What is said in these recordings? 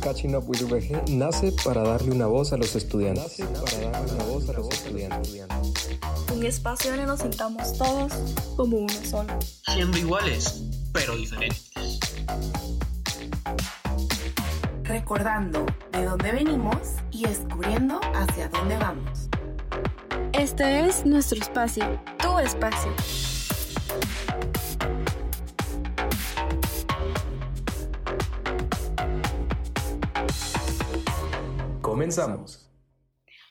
Catching Up with VG nace para darle una voz a los estudiantes. para darle una voz a los estudiantes. Un espacio donde nos sintamos todos como uno solo. Siendo iguales, pero diferentes. Recordando de dónde venimos y descubriendo hacia dónde vamos. Este es nuestro espacio, tu espacio. Comenzamos.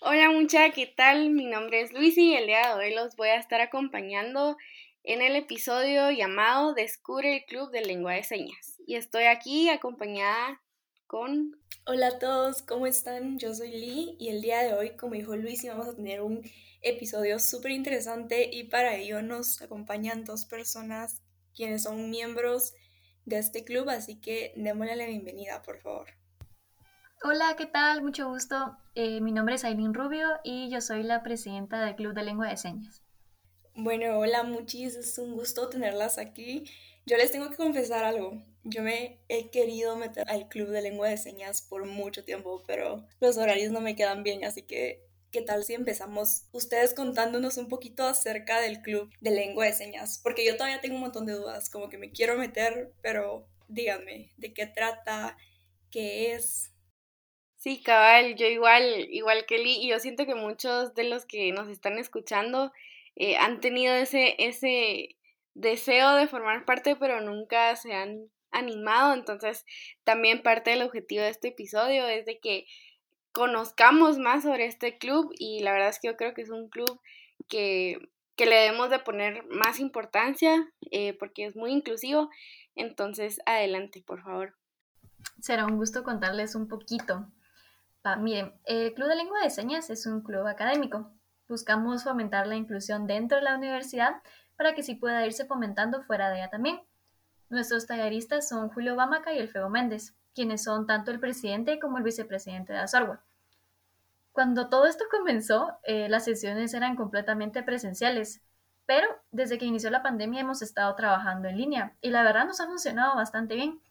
Hola mucha, ¿qué tal? Mi nombre es Luis y el día de hoy los voy a estar acompañando en el episodio llamado Descubre el Club de Lengua de Señas. Y estoy aquí acompañada con... Hola a todos, ¿cómo están? Yo soy Lee y el día de hoy, como dijo Luis, vamos a tener un episodio súper interesante y para ello nos acompañan dos personas quienes son miembros de este club, así que démosle la bienvenida, por favor. Hola, ¿qué tal? Mucho gusto. Eh, mi nombre es Aileen Rubio y yo soy la presidenta del Club de Lengua de Señas. Bueno, hola, muchis, es un gusto tenerlas aquí. Yo les tengo que confesar algo. Yo me he querido meter al Club de Lengua de Señas por mucho tiempo, pero los horarios no me quedan bien, así que ¿qué tal si empezamos ustedes contándonos un poquito acerca del Club de Lengua de Señas? Porque yo todavía tengo un montón de dudas, como que me quiero meter, pero díganme, ¿de qué trata? ¿Qué es? Sí, cabal, yo igual, igual que Lee, y yo siento que muchos de los que nos están escuchando eh, han tenido ese, ese deseo de formar parte, pero nunca se han animado. Entonces, también parte del objetivo de este episodio es de que conozcamos más sobre este club y la verdad es que yo creo que es un club que, que le debemos de poner más importancia eh, porque es muy inclusivo. Entonces, adelante, por favor. Será un gusto contarles un poquito miren, el Club de Lengua de Señas es un club académico. Buscamos fomentar la inclusión dentro de la universidad para que sí pueda irse fomentando fuera de ella también. Nuestros talleristas son Julio Bamaca y Elfeo Méndez, quienes son tanto el presidente como el vicepresidente de Azorwa. Cuando todo esto comenzó, eh, las sesiones eran completamente presenciales, pero desde que inició la pandemia hemos estado trabajando en línea y la verdad nos ha funcionado bastante bien.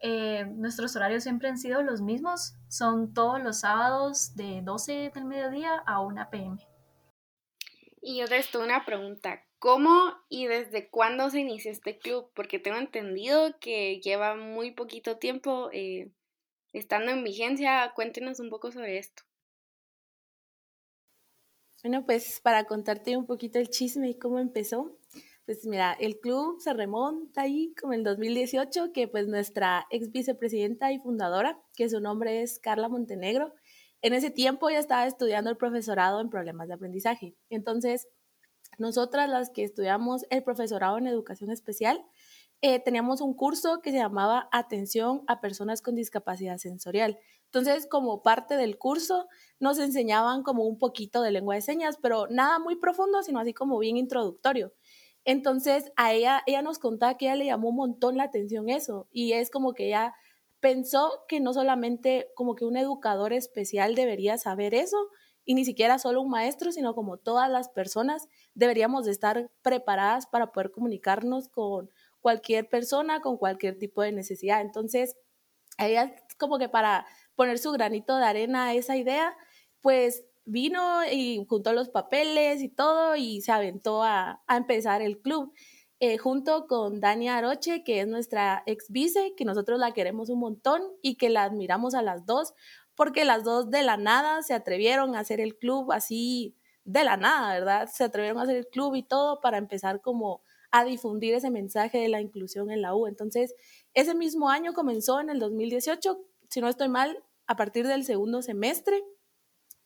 Eh, nuestros horarios siempre han sido los mismos. Son todos los sábados de 12 del mediodía a 1 pm. Y yo tengo una pregunta. ¿Cómo y desde cuándo se inició este club? Porque tengo entendido que lleva muy poquito tiempo eh, estando en vigencia. Cuéntenos un poco sobre esto. Bueno, pues para contarte un poquito el chisme y cómo empezó, pues mira, el club se remonta ahí como el 2018, que pues nuestra ex vicepresidenta y fundadora, que su nombre es Carla Montenegro, en ese tiempo ya estaba estudiando el profesorado en problemas de aprendizaje. Entonces, nosotras las que estudiamos el profesorado en educación especial, eh, teníamos un curso que se llamaba Atención a Personas con Discapacidad Sensorial. Entonces, como parte del curso, nos enseñaban como un poquito de lengua de señas, pero nada muy profundo, sino así como bien introductorio. Entonces, a ella, ella nos contaba que ella le llamó un montón la atención eso y es como que ella pensó que no solamente como que un educador especial debería saber eso y ni siquiera solo un maestro, sino como todas las personas deberíamos de estar preparadas para poder comunicarnos con cualquier persona, con cualquier tipo de necesidad. Entonces, ella como que para poner su granito de arena a esa idea, pues vino y juntó los papeles y todo y se aventó a, empezar el club. Eh, junto con Dania Aroche, que es nuestra ex vice, que nosotros la queremos un montón y que la admiramos a las dos, porque las dos de la nada se atrevieron a hacer el club así de la nada, ¿verdad? Se atrevieron a hacer el club y todo para empezar como a difundir ese mensaje de la inclusión en la U. Entonces, ese mismo año comenzó en el 2018, si no estoy mal, a partir del segundo semestre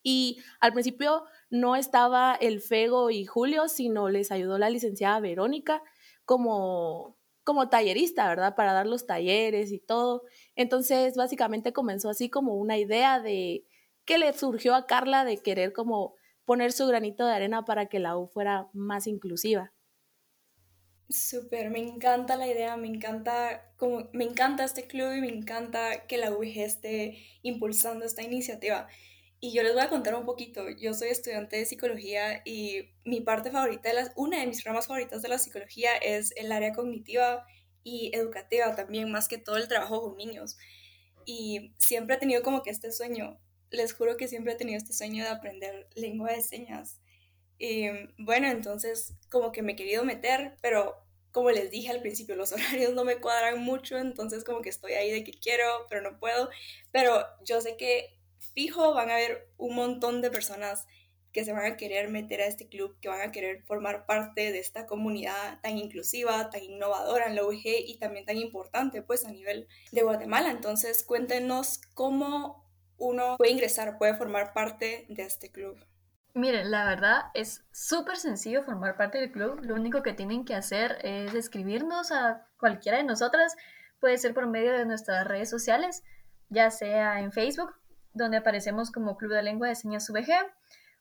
y al principio no estaba el Fego y Julio, sino les ayudó la licenciada Verónica como, como tallerista, ¿verdad? Para dar los talleres y todo. Entonces, básicamente comenzó así como una idea de que le surgió a Carla de querer como poner su granito de arena para que la U fuera más inclusiva. Súper, me encanta la idea, me encanta, como, me encanta este club y me encanta que la UG esté impulsando esta iniciativa. Y yo les voy a contar un poquito. Yo soy estudiante de psicología y mi parte favorita, de las, una de mis ramas favoritas de la psicología es el área cognitiva y educativa también, más que todo el trabajo con niños. y siempre he tenido como que este sueño, les juro que siempre he tenido este sueño de aprender lengua de señas. Y bueno, entonces como que me he querido meter, pero como les dije al principio, los horarios no me cuadran mucho, entonces como que estoy ahí de que quiero, pero no puedo. Pero yo sé que fijo van a haber un montón de personas que se van a querer meter a este club, que van a querer formar parte de esta comunidad tan inclusiva, tan innovadora en la UG y también tan importante pues a nivel de Guatemala. Entonces cuéntenos cómo uno puede ingresar, puede formar parte de este club. Miren, la verdad es súper sencillo formar parte del club. Lo único que tienen que hacer es escribirnos a cualquiera de nosotras. Puede ser por medio de nuestras redes sociales, ya sea en Facebook, donde aparecemos como Club de Lengua de Señas VG,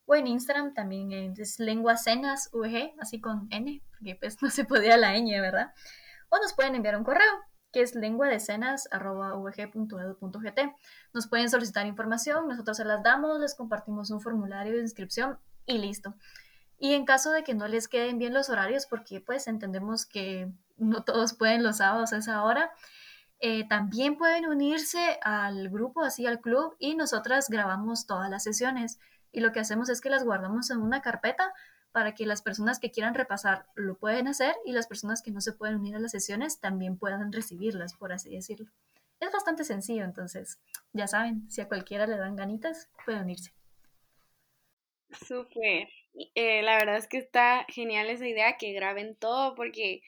o en Instagram también es Lengua Cenas VG, así con N, porque pues no se podía la ñ, ¿verdad? O nos pueden enviar un correo que es lenguadecenas.vg.edu.gt. Nos pueden solicitar información, nosotros se las damos, les compartimos un formulario de inscripción y listo. Y en caso de que no les queden bien los horarios, porque pues entendemos que no todos pueden los sábados a esa hora, eh, también pueden unirse al grupo, así al club, y nosotras grabamos todas las sesiones. Y lo que hacemos es que las guardamos en una carpeta para que las personas que quieran repasar lo pueden hacer y las personas que no se pueden unir a las sesiones también puedan recibirlas, por así decirlo. Es bastante sencillo, entonces, ya saben, si a cualquiera le dan ganitas, pueden unirse. Súper. Eh, la verdad es que está genial esa idea que graben todo porque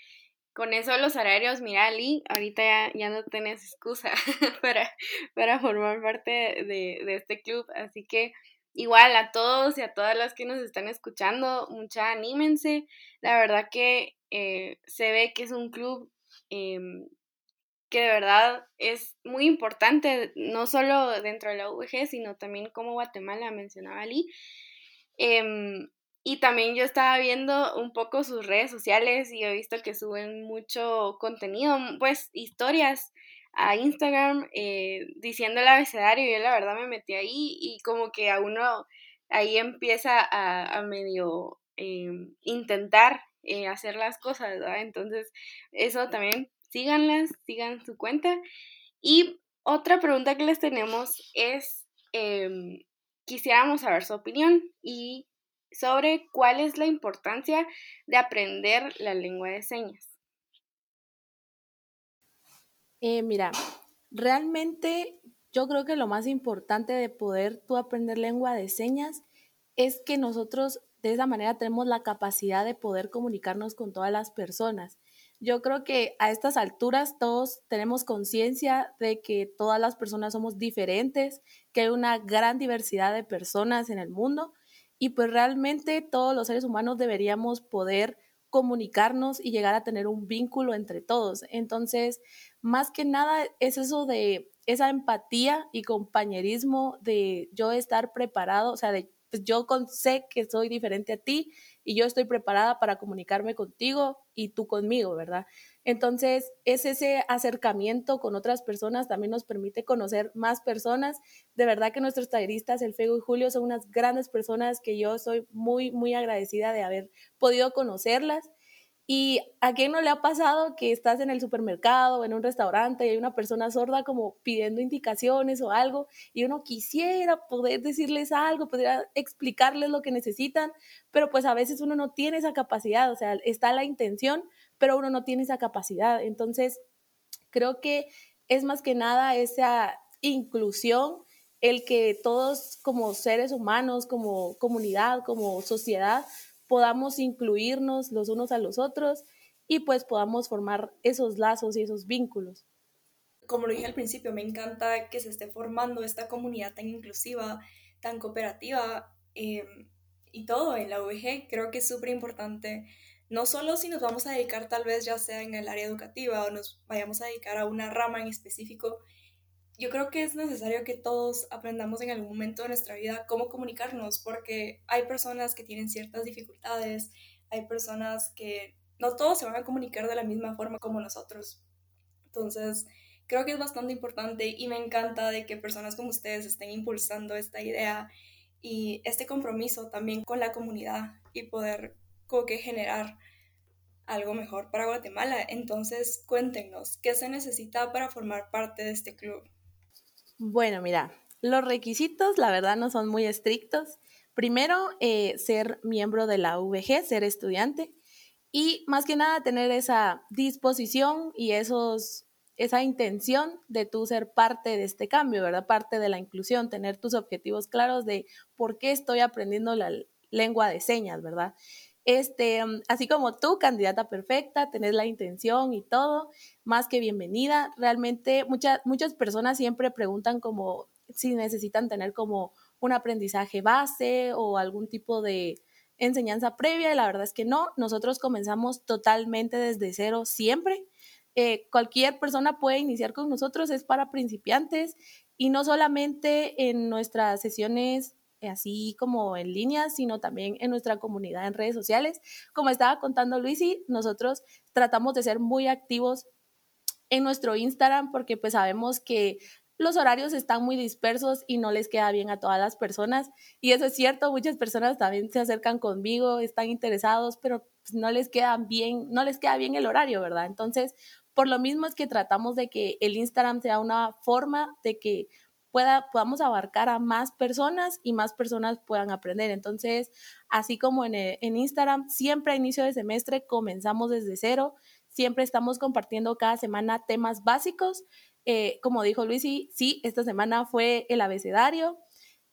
con eso los horarios, mira, Lee, ahorita ya, ya no tenés excusa para, para formar parte de, de este club, así que igual a todos y a todas las que nos están escuchando, mucha anímense. La verdad que eh, se ve que es un club em, que de verdad es muy importante, no solo dentro de la UVG, sino también como Guatemala, mencionaba Ali. Em, y también yo estaba viendo un poco sus redes sociales y he visto que suben mucho contenido, pues historias a Instagram eh, diciendo el abecedario yo la verdad me metí ahí y como que a uno ahí empieza a, medio em, intentar eh, hacer las cosas, ¿verdad? Entonces eso también síganlas, sigan su cuenta. Y otra pregunta que les tenemos es, em, quisiéramos saber su opinión y sobre cuál es la importancia de aprender la lengua de señas. Eh, mira, realmente yo creo que lo más importante de poder tú aprender lengua de señas es que nosotros de esa manera tenemos la capacidad de poder comunicarnos con todas las personas. Yo creo que a estas alturas todos tenemos conciencia de que todas las personas somos diferentes, que hay una gran diversidad de personas en el mundo y pues realmente todos los seres humanos deberíamos poder comunicarnos y llegar a tener un vínculo entre todos. Entonces, más que nada es eso de esa empatía y compañerismo de yo estar preparado, o sea, de pues yo sé que soy diferente a ti y yo estoy preparada para comunicarme contigo y tú conmigo, ¿verdad? Entonces, es ese acercamiento con otras personas, también nos permite conocer más personas. De verdad que nuestros talleristas, el Fego y Julio, son unas grandes personas que yo soy muy, muy agradecida de haber podido conocerlas. ¿Y a quién no le ha pasado que estás en el supermercado o en un restaurante y hay una persona sorda como pidiendo indicaciones o algo y uno quisiera poder decirles algo, poder explicarles lo que necesitan, pero pues a veces uno no tiene esa capacidad, o sea, está la intención, pero uno no tiene esa capacidad. Entonces, creo que es más que nada esa inclusión, el que todos como seres humanos, como comunidad, como sociedad, podamos incluirnos los unos a los otros y pues podamos formar esos lazos y esos vínculos. Como lo dije al principio, me encanta que se esté formando esta comunidad tan inclusiva, tan cooperativa eh, y todo en la UVG. Creo que es súper importante, no solo si nos vamos a dedicar tal vez ya sea en el área educativa o nos vayamos a dedicar a una rama en específico, yo creo que es necesario que todos aprendamos en algún momento de nuestra vida cómo comunicarnos, porque hay personas que tienen ciertas dificultades, hay personas que no todos se van a comunicar de la misma forma como nosotros. Entonces, creo que es bastante importante y me encanta de que personas como ustedes estén impulsando esta idea y este compromiso también con la comunidad y poder que generar algo mejor para Guatemala. Entonces, cuéntenos, ¿qué se necesita para formar parte de este club? Bueno, mira, los requisitos, la verdad, no son muy estrictos. Primero, eh, ser miembro de la VG, ser estudiante. Y más que nada, tener esa disposición y esos, esa intención de tú ser parte de este cambio, ¿verdad? Parte de la inclusión, tener tus objetivos claros de por qué estoy aprendiendo la lengua de señas, ¿verdad? Este, así como tú, candidata perfecta, tenés la intención y todo, más que bienvenida. Realmente muchas muchas personas siempre preguntan como si necesitan tener como un aprendizaje base o algún tipo de enseñanza previa y la verdad es que no, nosotros comenzamos totalmente desde cero siempre. Eh, cualquier persona puede iniciar con nosotros, es para principiantes y no solamente en nuestras sesiones así como en línea, sino también en nuestra comunidad en redes sociales. Como estaba contando Luisi, nosotros tratamos de ser muy activos en nuestro Instagram porque pues sabemos que los horarios están muy dispersos y no les queda bien a todas las personas. Y eso es cierto, muchas personas también se acercan conmigo, están interesados, pero pues, no les queda bien, no les queda bien el horario, ¿verdad? Entonces, por lo mismo es que tratamos de que el Instagram sea una forma de que pueda, podamos abarcar a más personas y más personas puedan aprender. Entonces, así como en, en Instagram, siempre a inicio de semestre comenzamos desde cero, siempre estamos compartiendo cada semana temas básicos. Eh, como dijo Luisi, sí, esta semana fue el abecedario.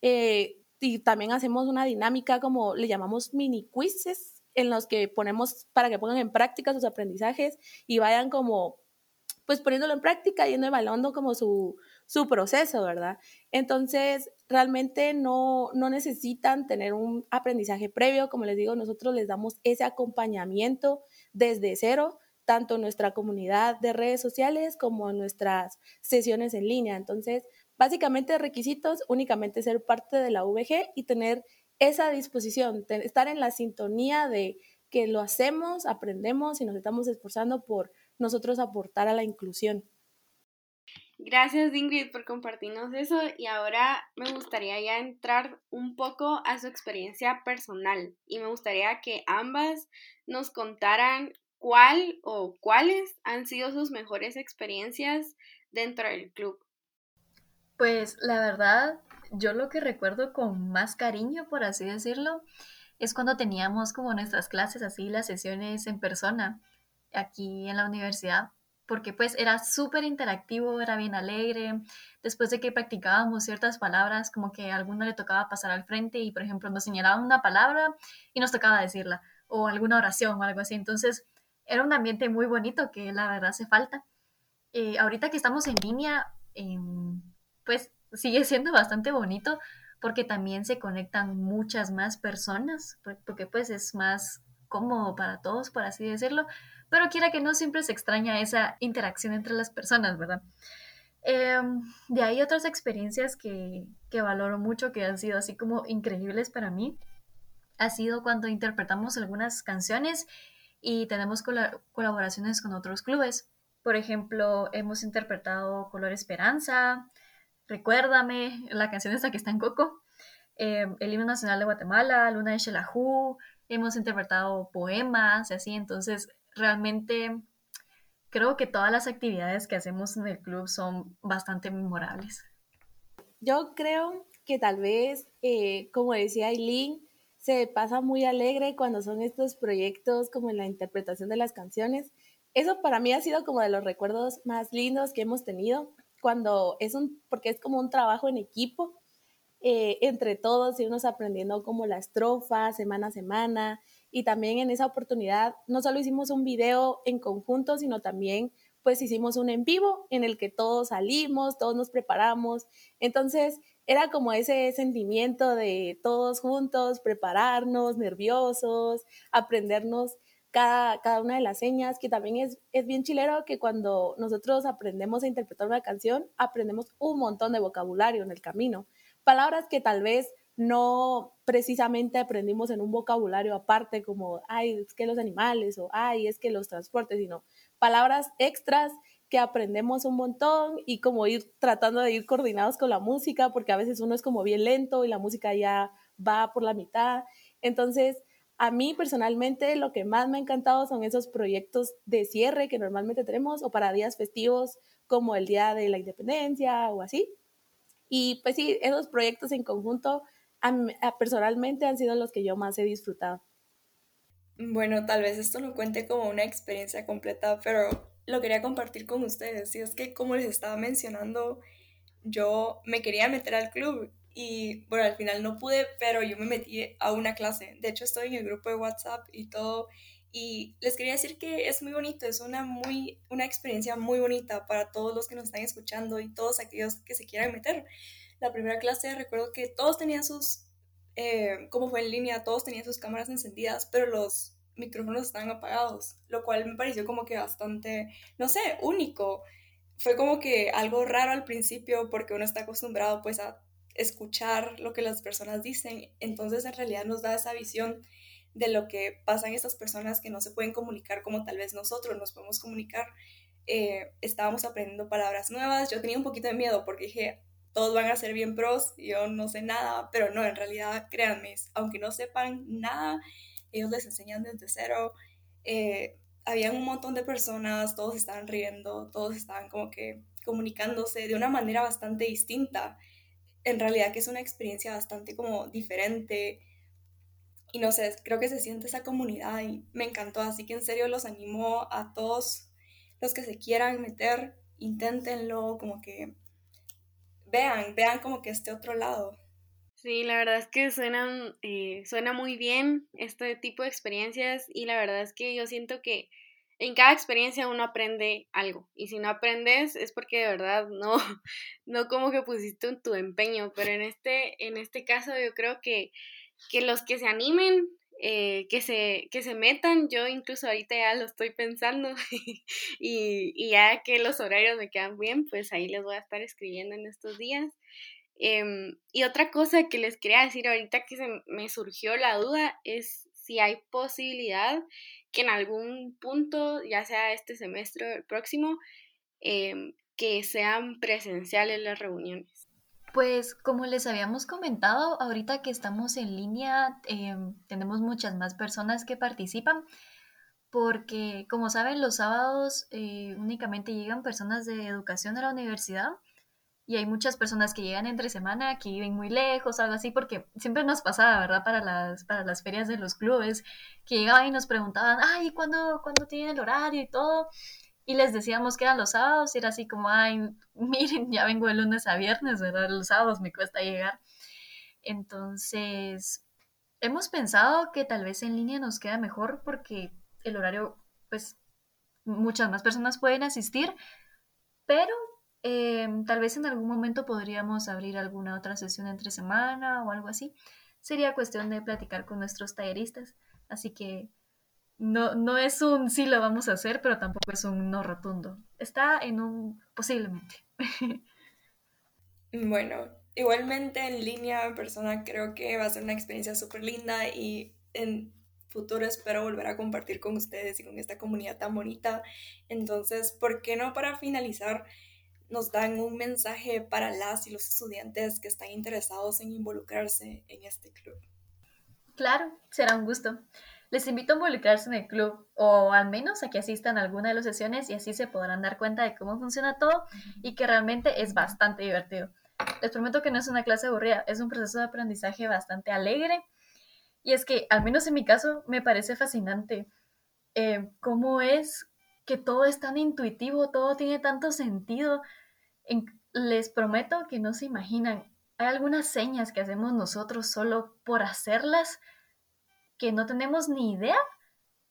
Eh, y también hacemos una dinámica como le llamamos mini quizzes en los que ponemos para que pongan en práctica sus aprendizajes y vayan como pues poniéndolo en práctica, yendo evaluando como su, su proceso, ¿verdad? Entonces, realmente no, no necesitan tener un aprendizaje previo, como les digo, nosotros les damos ese acompañamiento desde cero, tanto en nuestra comunidad de redes sociales como en nuestras sesiones en línea. Entonces, básicamente requisitos, únicamente ser parte de la VG y tener esa disposición, estar en la sintonía de que lo hacemos, aprendemos y nos estamos esforzando por nosotros aportar a la inclusión. Gracias Ingrid por compartirnos eso. Y ahora me gustaría ya entrar un poco a su experiencia personal. Y me gustaría que ambas nos contaran cuál o cuáles han sido sus mejores experiencias dentro del club. Pues la verdad, yo lo que recuerdo con más cariño, por así decirlo, es cuando teníamos como nuestras clases así, las sesiones en persona aquí en la universidad porque pues era súper interactivo, era bien alegre. Después de que practicábamos ciertas palabras, como que a alguno le tocaba pasar al frente y, por ejemplo, nos señalaban una palabra y nos tocaba decirla, o alguna oración o algo así. Entonces, era un ambiente muy bonito que la verdad hace falta. Eh, ahorita que estamos en línea, em, pues sigue siendo bastante bonito porque también se conectan muchas más personas, porque pues es más cómodo para todos, por así decirlo pero quiera que no, siempre se extraña esa interacción entre las personas, ¿verdad? Em, de ahí otras experiencias que, que valoro mucho, que han sido así como increíbles para mí, ha sido cuando interpretamos algunas canciones y tenemos colaboraciones con otros clubes. Por ejemplo, hemos interpretado Color Esperanza, Recuérdame, la canción esta que está en Coco, em, el himno nacional de Guatemala, Luna de Xelajú, hemos interpretado poemas y así, entonces realmente creo que todas las actividades que hacemos en el club son bastante memorables. Yo creo que tal vez, eh, como decía Aileen, se pasa muy alegre cuando son estos proyectos como en la interpretación de las canciones. Eso para mí ha sido como de los recuerdos más lindos que hemos tenido, cuando es un, porque es como un trabajo en equipo, eh, entre todos, irnos aprendiendo como la estrofa semana a semana, y también en esa oportunidad no solo hicimos un video en conjunto, sino también pues hicimos un en vivo en el que todos salimos, todos nos preparamos. Entonces era como ese sentimiento de todos juntos, prepararnos, nerviosos, aprendernos cada, cada una de las señas, que también es, es bien chilero que cuando nosotros aprendemos a interpretar una canción, aprendemos un montón de vocabulario en el camino. Palabras que tal vez no precisamente aprendimos en un vocabulario aparte como, ay, es que los animales o, ay, es que los transportes, sino palabras extras que aprendemos un montón y como ir tratando de ir coordinados con la música, porque a veces uno es como bien lento y la música ya va por la mitad. Entonces, a mí personalmente lo que más me ha encantado son esos proyectos de cierre que normalmente tenemos o para días festivos como el Día de la Independencia o así. Y pues sí, esos proyectos en conjunto personalmente han sido los que yo más he disfrutado. Bueno, tal vez esto no cuente como una experiencia completa, pero lo quería compartir con ustedes. Y es que, como les estaba mencionando, yo me quería meter al club y bueno, al final no pude, pero yo me metí a una clase. De hecho, estoy en el grupo de WhatsApp y todo. Y les quería decir que es muy bonito, es una, muy, una experiencia muy bonita para todos los que nos están escuchando y todos aquellos que se quieran meter. La primera clase recuerdo que todos tenían sus, eh, como fue en línea, todos tenían sus cámaras encendidas, pero los micrófonos estaban apagados, lo cual me pareció como que bastante, no sé, único. Fue como que algo raro al principio porque uno está acostumbrado pues a escuchar lo que las personas dicen, entonces en realidad nos da esa visión de lo que pasan estas personas que no se pueden comunicar como tal vez nosotros nos podemos comunicar. Eh, estábamos aprendiendo palabras nuevas, yo tenía un poquito de miedo porque dije, todos van a ser bien pros, yo no sé nada, pero no, en realidad créanme, aunque no sepan nada, ellos les enseñan desde cero. Eh, habían un montón de personas, todos estaban riendo, todos estaban como que comunicándose de una manera bastante distinta. En realidad que es una experiencia bastante como diferente. Y no sé, creo que se siente esa comunidad y me encantó. Así que en serio los animo a todos los que se quieran meter, inténtenlo, como que vean, vean como que este otro lado. Sí, la verdad es que suenan, eh, suena muy bien este tipo de experiencias y la verdad es que yo siento que en cada experiencia uno aprende algo y si no aprendes es porque de verdad no, no como que pusiste tu empeño, pero en este, en este caso yo creo que, que los que se animen, eh, que, se, que se metan, yo incluso ahorita ya lo estoy pensando y, ya que los horarios me quedan bien, pues ahí les voy a estar escribiendo en estos días. Em, y otra cosa que les quería decir ahorita que se me surgió la duda es si hay posibilidad que en algún punto, ya sea este semestre o el próximo, em, que sean presenciales las reuniones. Pues como les habíamos comentado, ahorita que estamos en línea, em, tenemos muchas más personas que participan, porque como saben, los sábados eh, únicamente llegan personas de educación a la universidad y hay muchas personas que llegan entre semana, que viven muy lejos, algo así, porque siempre nos pasaba, ¿verdad? Para las, para las ferias de los clubes, que llegaban y nos preguntaban, ay, ¿cuándo, ¿cuándo tienen el horario y todo? Y les decíamos que eran los sábados, y era así como, ay, miren, ya vengo de lunes a viernes, ¿verdad? Los sábados me cuesta llegar. Entonces, hemos pensado que tal vez en línea nos queda mejor porque el horario, pues, muchas más personas pueden asistir, pero Em, tal vez en algún momento podríamos abrir alguna otra sesión entre semana o algo así. Sería cuestión de platicar con nuestros talleristas. Así que no, no es un sí lo vamos a hacer, pero tampoco es un no rotundo. Está en un posiblemente. bueno, igualmente en línea, en persona, creo que va a ser una experiencia súper linda y en futuro espero volver a compartir con ustedes y con esta comunidad tan bonita. Entonces, ¿por qué no para finalizar? nos dan un mensaje para las y los estudiantes que están interesados en involucrarse en este club. Claro, será un gusto. Les invito a involucrarse en el club o al menos a que asistan a alguna de las sesiones y así se podrán dar cuenta de cómo funciona todo y que realmente es bastante divertido. Les prometo que no es una clase aburrida, es un proceso de aprendizaje bastante alegre y es que, al menos en mi caso, me parece fascinante eh, cómo es que todo es tan intuitivo, todo tiene tanto sentido. les prometo que no se imaginan. Hay algunas señas que hacemos nosotros solo por hacerlas que no tenemos ni idea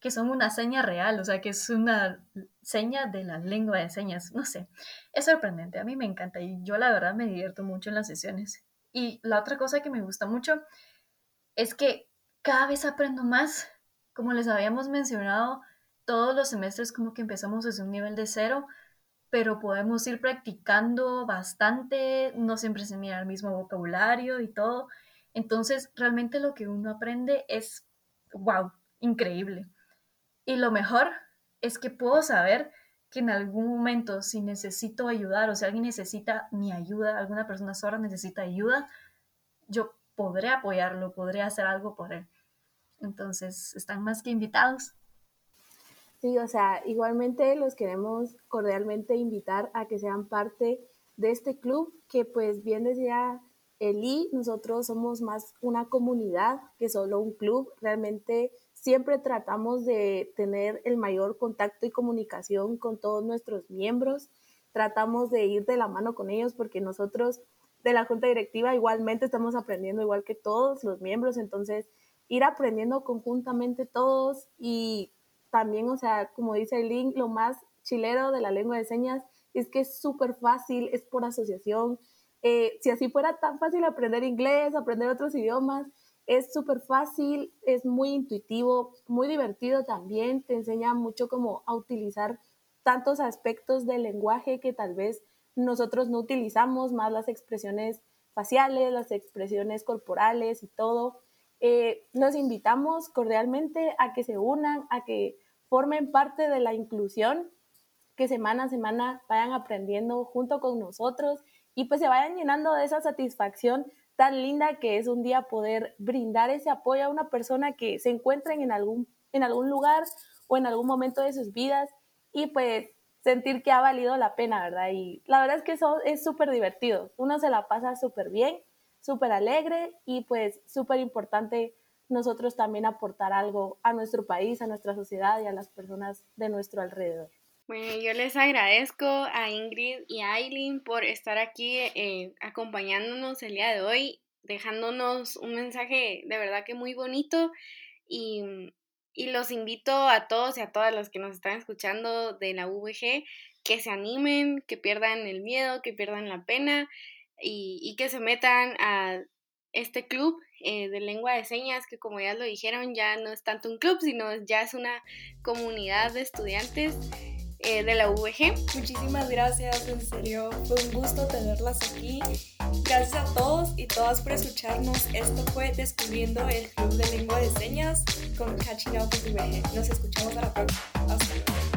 que son una seña real, o sea, que es una seña de la lengua de señas. No sé, es sorprendente, a mí me encanta y yo la verdad me divierto mucho en las sesiones. Y la otra cosa que me gusta mucho es que cada vez aprendo más, como les habíamos mencionado, todos los semestres como que empezamos desde un nivel de cero, pero podemos ir practicando bastante, no siempre se mira el mismo vocabulario y todo. Entonces, realmente lo que uno aprende es, wow, increíble. Y lo mejor es que puedo saber que en algún momento, si necesito ayudar o si alguien necesita mi ayuda, alguna persona sola necesita ayuda, yo podré apoyarlo, podré hacer algo por él. Entonces, están más que invitados. Sí, o sea, igualmente los queremos cordialmente invitar a que sean parte de este club, que pues bien decía Eli, nosotros somos más una comunidad que solo un club. Realmente siempre tratamos de tener el mayor contacto y comunicación con todos nuestros miembros. Tratamos de ir de la mano con ellos porque nosotros de la junta directiva igualmente estamos aprendiendo igual que todos los miembros. Entonces, ir aprendiendo conjuntamente todos y también, o sea, como dice el lo más chilero de la lengua de señas es que es súper fácil, es por asociación. Eh, si así fuera tan fácil aprender inglés, aprender otros idiomas, es súper fácil, es muy intuitivo, muy divertido también, te enseña mucho cómo a utilizar tantos aspectos del lenguaje que tal vez nosotros no utilizamos, más las expresiones faciales, las expresiones corporales y todo. Eh, nos invitamos cordialmente a que se unan, a que formen parte de la inclusión, que semana a semana vayan aprendiendo junto con nosotros y pues se vayan llenando de esa satisfacción tan linda que es un día poder brindar ese apoyo a una persona que se encuentren en algún, en algún lugar o en algún momento de sus vidas y pues sentir que ha valido la pena, ¿verdad? Y la verdad es que eso es súper divertido, uno se la pasa súper bien súper alegre y pues súper importante nosotros también aportar algo a nuestro país, a nuestra sociedad y a las personas de nuestro alrededor. Bueno, yo les agradezco a Ingrid y a Aileen por estar aquí eh, acompañándonos el día de hoy, dejándonos un mensaje de verdad que muy bonito y, y los invito a todos y a todas los que nos están escuchando de la VG que se animen, que pierdan el miedo, que pierdan la pena y, que se metan a este club eh, de lengua de señas que como ya lo dijeron ya no es tanto un club sino ya es una comunidad de estudiantes eh, de la UVG. Muchísimas gracias, en serio, fue un gusto tenerlas aquí. Gracias a todos y todas por escucharnos. Esto fue Descubriendo el Club de Lengua de Señas con Catching Up with UVG. Nos escuchamos a la próxima. Hasta luego.